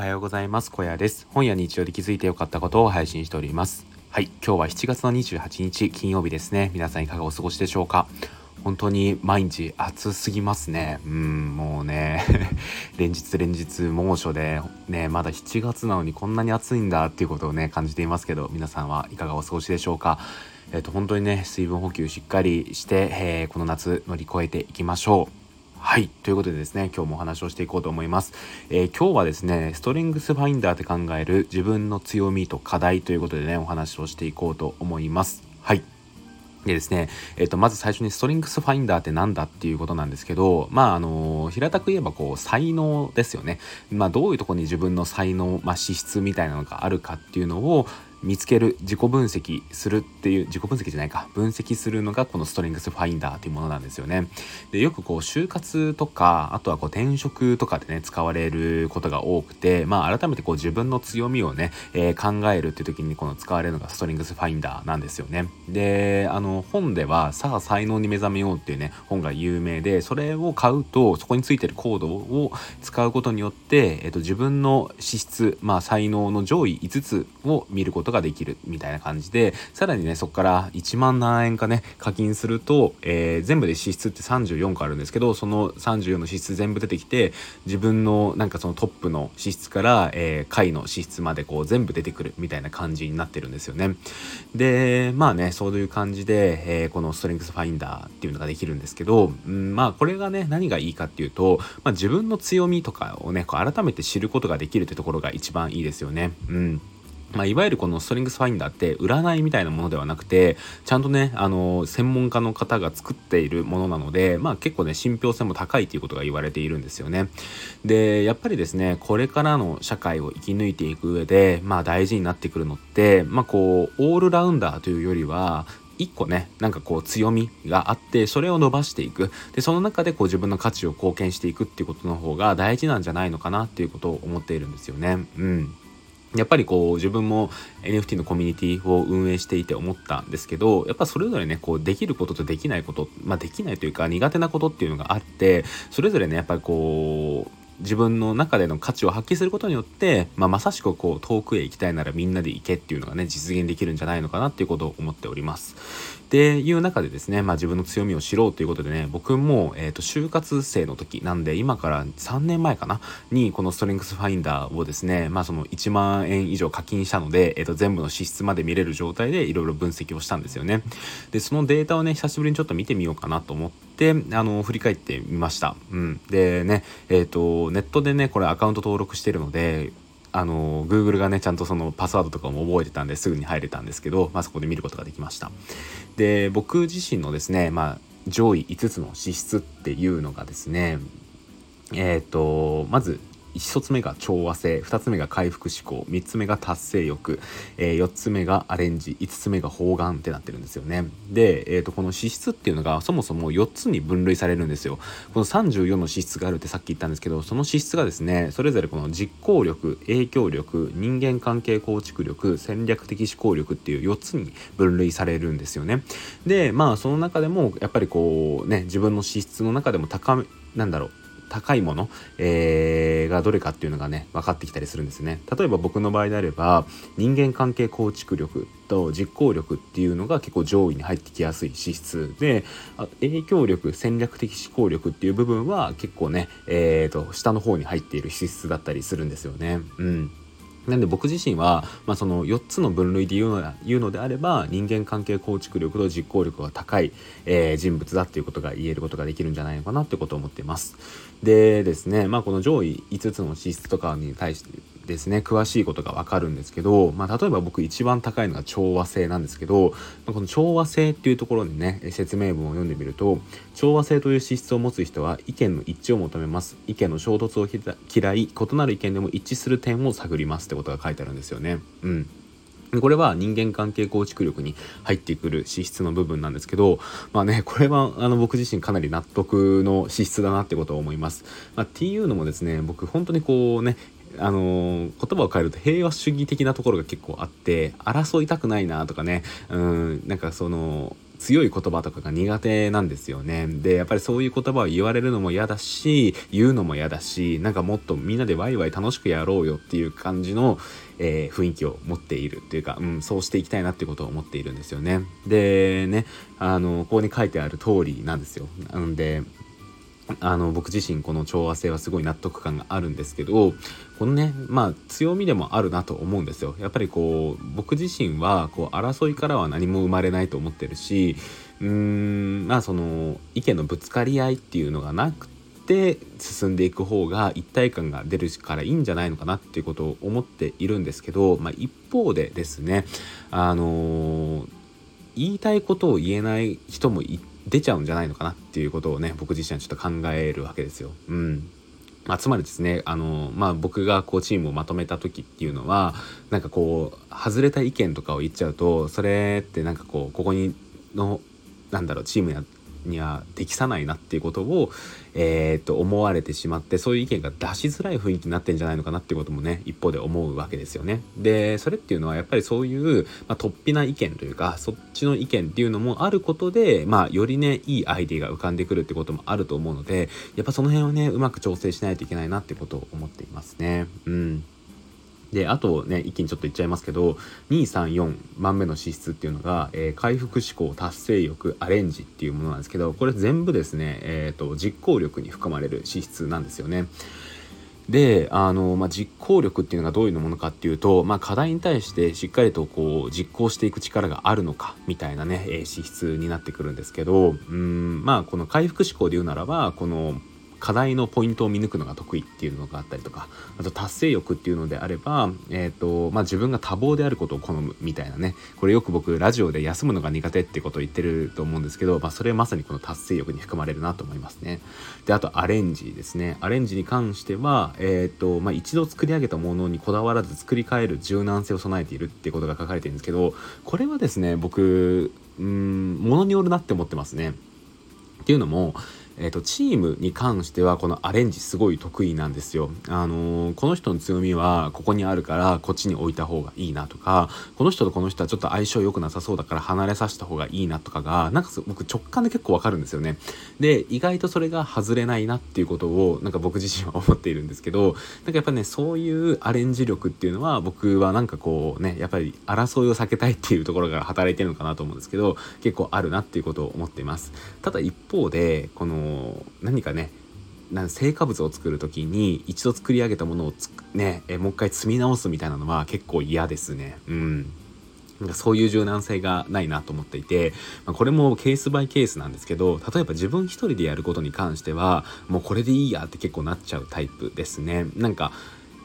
おはようございます。小屋です。本や日常で気づいてよかったことを配信しております。はい。今日は7月の28日金曜日ですね。皆さんいかがお過ごしでしょうか？本当に毎日暑すぎますね。うんもうね。連日連日猛暑でねまだ7月なのにこんなに暑いんだっていうことをね感じていますけど皆さんはいかがお過ごしでしょうか？えっ、ー、と本当にね水分補給しっかりして、えー、この夏乗り越えていきましょう。はい。ということでですね、今日もお話をしていこうと思います。えー、今日はですね、ストレングスファインダーって考える自分の強みと課題ということでね、お話をしていこうと思います。はい。でですね、えっ、と、まず最初にストリングスファインダーって何だっていうことなんですけど、まあ、あの、平たく言えば、こう、才能ですよね。まあ、どういうとこに自分の才能、まあ、資質みたいなのがあるかっていうのを、見つける自己分析するっていう自己分析じゃないか。分析するのがこのストレングスファインダーというものなんですよね。でよくこう就活とかあとはこう転職とかでね使われることが多くてまあ改めてこう自分の強みをね、えー、考えるっていう時にこの使われるのがストレングスファインダーなんですよね。であの本ではさあ才能に目覚めようっていうね本が有名でそれを買うとそこについてるコードを使うことによって、えー、と自分の資質まあ才能の上位5つを見ることことができるみたいな感じでさらにねそこから1万何円かね課金すると、えー、全部で支出って34個あるんですけどその34の支出全部出てきて自分のなんかそのトップの支出から、えー、下位の支出までこう全部出てくるみたいな感じになってるんですよね。でまあねそういう感じで、えー、このストレングスファインダーっていうのができるんですけど、うん、まあこれがね何がいいかっていうと、まあ、自分の強みとかをねこう改めて知ることができるってところが一番いいですよね。うん。まあ、いわゆるこのストリングスファインダーって占いみたいなものではなくてちゃんとねあの専門家の方が作っているものなので、まあ、結構ね信憑性も高いということが言われているんですよね。でやっぱりですねこれからの社会を生き抜いていく上で、まあ、大事になってくるのって、まあ、こうオールラウンダーというよりは一個ねなんかこう強みがあってそれを伸ばしていくでその中でこう自分の価値を貢献していくっていうことの方が大事なんじゃないのかなっていうことを思っているんですよね。うんやっぱりこう自分も NFT のコミュニティを運営していて思ったんですけどやっぱそれぞれねこうできることとできないことまあできないというか苦手なことっていうのがあってそれぞれねやっぱりこう自分の中での価値を発揮することによって、まあ、まさしくこう遠くへ行きたいならみんなで行けっていうのがね実現できるんじゃないのかなっていうことを思っております。っていう中でですね、まあ、自分の強みを知ろうということでね僕も、えーと、就活生の時なんで今から3年前かなにこのストレングスファインダーをですね、まあ、その1万円以上課金したので、えーと、全部の支出まで見れる状態でいろいろ分析をしたんですよねでそのデータをね久しぶりにちょっと見てみようかなと思ってあの振り返ってみました、うん、でねえっ、ー、とネットでねこれアカウント登録してるのであの Google がねちゃんとそのパスワードとかも覚えてたんですぐに入れたんですけど、まあ、そこで見ることができました。で僕自身のですね、まあ、上位5つの資質っていうのがですねえっ、ー、とまず1つ目が調和性2つ目が回復思考3つ目が達成欲、えー、4つ目がアレンジ5つ目が方眼ってなってるんですよね。で、えーと、この資質っていうのがそもそも4つに分類されるんですよ。この34の資質があるってさっき言ったんですけどその資質がですねそれぞれこの実行力影響力人間関係構築力戦略的思考力っていう4つに分類されるんですよね。でまあその中でもやっぱりこうね自分の資質の中でも高めなんだろう高いもの、えー、がどれかっていうのがね分かってきたりするんですね。例えば僕の場合であれば人間関係構築力と実行力っていうのが結構上位に入ってきやすい資質で影響力戦略的思考力っていう部分は結構ねえーと下の方に入っている資質だったりするんですよね。うん。なんで僕自身は、まあ、その4つの分類で言うの言うのであれば人間関係構築力と実行力が高い、えー、人物だっていうことが言えることができるんじゃないのかなってことを思っています。でですね、まあ、この上位5つの資質とかに対してですね詳しいことがわかるんですけど、まあ、例えば僕一番高いのが調和性なんですけど、まあ、この調和性っていうところにね説明文を読んでみると調和性という資質を持つ人は意見の一致を求めます意見の衝突を嫌い異なる意見でも一致する点を探りますってことが書いてあるんですよね。うんこれは人間関係構築力に入ってくる資質の部分なんですけど、まあね、これはあの僕自身かなり納得の資質だなってことを思います。まあ、っていうのもですね、僕本当にこうね、あの、言葉を変えると平和主義的なところが結構あって争いたくないなとかね。うんなんかその強い言葉とかが苦手なんですよね。でやっぱりそういう言葉を言われるのも嫌だし言うのも嫌だしなんかもっとみんなでワイワイ楽しくやろうよっていう感じの、えー、雰囲気を持っているっていうか、うん、そうしていきたいなってことを思っているんですよね。でねあのここに書いてある通りなんですよ。なんであの僕自身この調和性はすごい納得感があるんですけどこのねまあ強みでもあるなと思うんですよ。やっぱりこう僕自身はこう争いからは何も生まれないと思ってるしうーんまあその意見のぶつかり合いっていうのがなくて進んでいく方が一体感が出るからいいんじゃないのかなっていうことを思っているんですけど、まあ、一方でですねあのー、言いたいことを言えない人もい出ちゃうんじゃないのかなっていうことをね僕自身はちょっと考えるわけですよ。うんまあ、つまりですねあの、まあ、僕がこうチームをまとめた時っていうのはなんかこう外れた意見とかを言っちゃうとそれってなんかこうここにのなんだろうチームやには適さないなっていうことを、えー、と思われてしまってそういう意見が出しづらい雰囲気になってんじゃないのかなっていうこともね一方で思うわけですよね。でそれっていうのはやっぱりそういう、まあ、突飛な意見というかそっちの意見っていうのもあることで、まあ、よりねいいアイデアが浮かんでくるってこともあると思うのでやっぱその辺はねうまく調整しないといけないなってことを思っていますね。うんであとね一気にちょっと言っちゃいますけど234番目の資質っていうのが、えー、回復思考達成欲アレンジっていうものなんですけどこれ全部ですね、えーと、実行力に含まれる資質なんですよね。であの、まあ、実行力っていうのがどういうものかっていうと、まあ、課題に対してしっかりとこう実行していく力があるのかみたいなね、えー、資質になってくるんですけどうんまあこの回復思考で言うならばこの課題のポイントを見抜くのが得意っていうのがあったりとかあと達成欲っていうのであれば、えーとまあ、自分が多忙であることを好むみたいなね。これよく僕ラジオで休むのが苦手ってことを言ってると思うんですけど、まあ、それまさにこの達成欲に含まれるなと思いますね。であとアレンジですね。アレンジに関しては、えーとまあ、一度作り上げたものにこだわらず作り変える柔軟性を備えているっていうことが書かれてるんですけどこれはですね僕うんものによるなって思ってますね。っていうのもえーと、チームに関してはこのアレンジすごい得意なんですよ。あのー、この人の強みはここにあるからこっちに置いた方がいいなとかこの人とこの人はちょっと相性良くなさそうだから離れさせた方がいいなとかがなんか僕直感で結構わかるんですよね。で意外とそれが外れないなっていうことをなんか僕自身は思っているんですけどなんかやっぱねそういうアレンジ力っていうのは僕はなんかこうねやっぱり争いを避けたいっていうところが働いてるのかなと思うんですけど結構あるなっていうことを思っています。ただ一方でこの何かねなん成果物を作る時に一度作り上げたものをねえもう一回積み直すみたいなのは結構嫌ですね。うん。なんかそういう柔軟性がないなと思っていて、まあ、これもケースバイケースなんですけど例えば自分一人でやることに関してはもうこれでいいやって結構なっちゃうタイプですね。なんか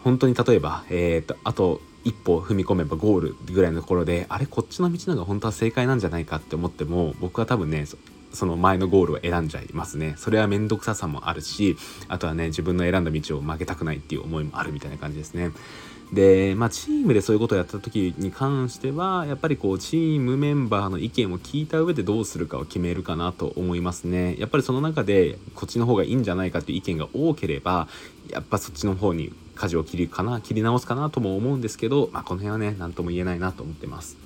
本当に例えばえっ、ー、とあと一歩踏み込めばゴールぐらいのところであれこっちの道の方が本当は正解なんじゃないかって思っても僕は多分ねその前のゴールを選んじゃいますね。それは面倒くささもあるしあとはね自分の選んだ道を曲げたくないっていう思いもあるみたいな感じですね。でまあチームでそういうことをやった時に関してはやっぱりこうチームメンバーの意見を聞いた上でどうするかを決めるかなと思いますね。やっぱりその中でこっちの方がいいんじゃないかっていう意見が多ければやっぱそっちの方に舵を切るかな切り直すかなとも思うんですけど、まあ、この辺はね何とも言えないなと思ってます。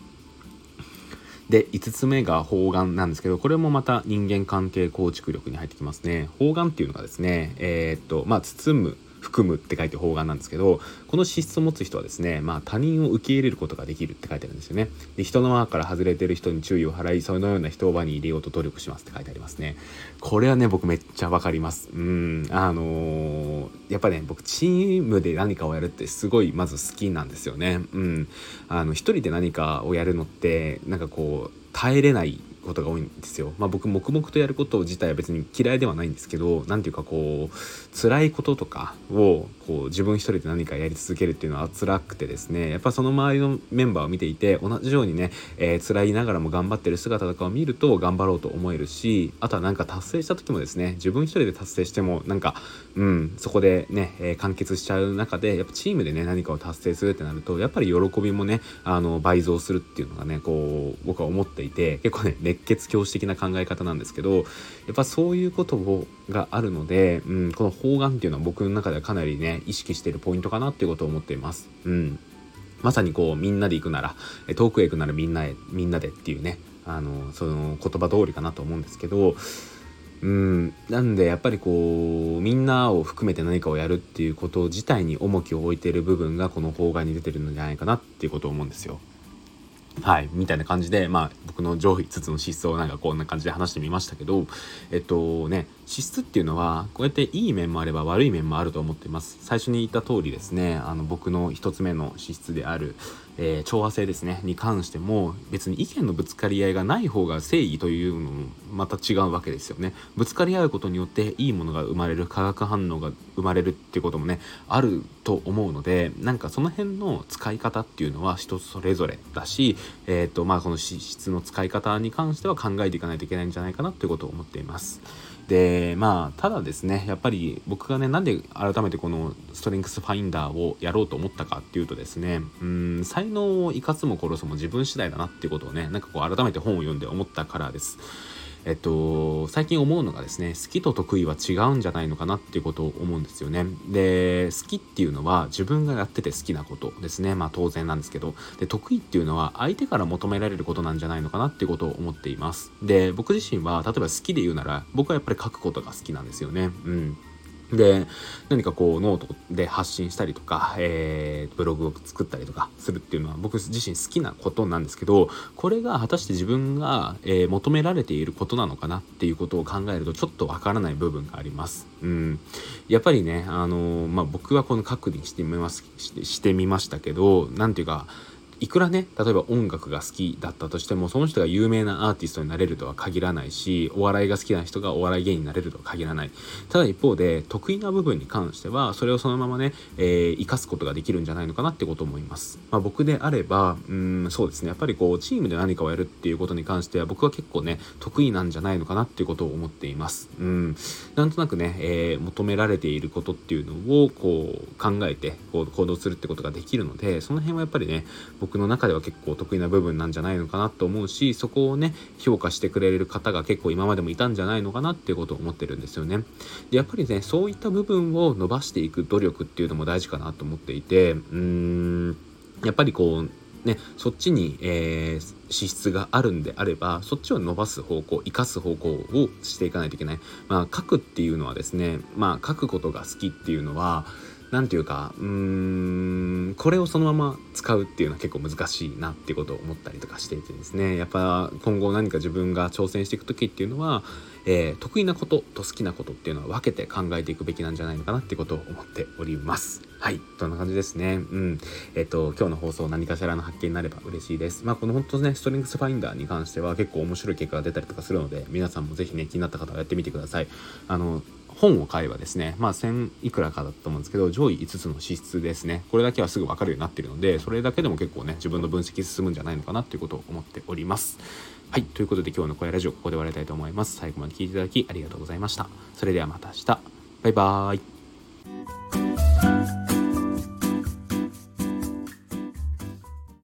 で5つ目が方眼なんですけどこれもまた人間関係構築力に入ってきますね。方眼っていうのがですねえー、っとまあ包む含むって書いて方眼なんですけどこの資質を持つ人はですね、まあ、他人を受け入れることができるって書いてあるんですよね。で人の輪から外れてる人に注意を払いそのような人を輪に入れようと努力しますって書いてありますね。これはね僕めっちゃわかります。うんあのー、やっぱね僕チームで何かをやるってすごいまず好きなんですよね。うんあの一人で何かをやるのってなんかこう耐えれないことが多いんですよ。まあ、僕黙々とやること自体は別に嫌いではないんですけど何ていうかこう辛いこととかをこう自分一人で何かやり続けるっていうのは辛くてですねやっぱその周りのメンバーを見ていて同じようにね、えー、辛いながらも頑張ってる姿とかを見ると頑張ろうと思えるしあとはなんか達成した時もですね自分一人で達成してもなんかうんそこでね、えー、完結しちゃう中でやっぱチームでね何かを達成するってなるとやっぱり喜びもねあの倍増するっていうのがねこう僕は思っていて結構ね熱血教師的な考え方なんですけどやっぱそういうことをがあるので、うん、この方眼っていうのは僕の中ではかなりね意識しているポイントかなっていうことを思っています。うんまさにこうみんなで行くなら遠くへ行くならみんなへみんなでっていうねあのその言葉通りかなと思うんですけどうんなんでやっぱりこうみんなを含めて何かをやるっていうこと自体に重きを置いている部分がこの法外に出てるんじゃないかなっていうことを思うんですよ。はい、みたいな感じで、まあ、僕の上位5つの資質をなんかこんな感じで話してみましたけど、えっとね、資質っていうのは、こうやっていい面もあれば悪い面もあると思っています。最初に言った通りですね、あの僕の1つ目の資質である、えー、調和性ですね、に関しても、別に意見のぶつかり合いがない方が正義というのもまた違うわけですよね。ぶつかり合うことによっていいものが生まれる、化学反応が生まれるっていうこともね、あると思うので、なんかその辺の使い方っていうのは人それぞれだし、えっ、ー、と、まあこの資質の使い方に関しては考えていかないといけないんじゃないかなということを思っています。でまあただですねやっぱり僕がねなんで改めてこのストレングスファインダーをやろうと思ったかっていうとですねうん才能を生かすも殺すも自分次第だなっていうことをねなんかこう改めて本を読んで思ったからです。えっと、最近思うのがですね好きと得意は違うんじゃないのかなっていうことを思うんですよね。で好きっていうのは自分がやってて好きなことですね。まあ当然なんですけど。で得意っていうのは相手から求められることなんじゃないのかなっていうことを思っています。で僕自身は例えば好きで言うなら僕はやっぱり書くことが好きなんですよね。うん。で何かこうノートで発信したりとか、えー、ブログを作ったりとかするっていうのは僕自身好きなことなんですけどこれが果たして自分が、えー、求められていることなのかなっていうことを考えるとちょっとわからない部分があります。うん、やっぱりね、あのー、まあ、僕はこの確認してみますしてしてみましたけど何ていうかいくらね例えば音楽が好きだったとしてもその人が有名なアーティストになれるとは限らないしお笑いが好きな人がお笑い芸人になれるとは限らない。ただ一方で得意な部分に関してはそれをそのままね、えー、生かすことができるんじゃないのかなってことを思います、まあ、僕であればうんそうですね。やっぱりこうチームで何かをやるっていうことに関しては僕は結構ね得意なんじゃないのかなっていうことを思っています。うん。なんとなくね、えー、求められていることっていうのをこう考えてこう行動するってことができるのでその辺はやっぱりね僕の中では結構得意な部分なんじゃないのかなと思うしそこをね評価してくれる方が結構今までもいたんじゃないのかなっていうことを思ってるんですよね。でやっぱりねそういった部分を伸ばしていく努力っていうのも大事かなと思っていてうーんやっぱりこうね、そっちに、えー、資質があるんであればそっちを伸ばす方向生かす方向をしていかないといけない、まあ、書くっていうのはですね、まあ、書くことが好きっていうのは何て言うかうーんこれをそのまま使うっていうのは結構難しいなっていうことを思ったりとかしていてですね。やっぱ今後何か自分が挑戦していく時っていうのは、えー、得意なことと好きなことっていうのは分けて考えていくべきなんじゃないのかなっていうことを思っております。はいそんな感じですね。うん。えっ、ー、と今日の放送何かしらの発見になれば嬉しいです。まあこの本当ねストリングスファインダーに関しては結構面白い結果が出たりとかするので皆さんもぜひね気になった方はやってみてください。あの本を買えばですね、まあ1000いくらかだと思うんですけど、上位5つの資質ですね。これだけはすぐ分かるようになってるので、それだけでも結構ね、自分の分析進むんじゃないのかなっていうことを思っております。はい。ということで今日の声ラジオここで終わりたいと思います。最後まで聞いていただきありがとうございました。それではまた明日。バイバーイ。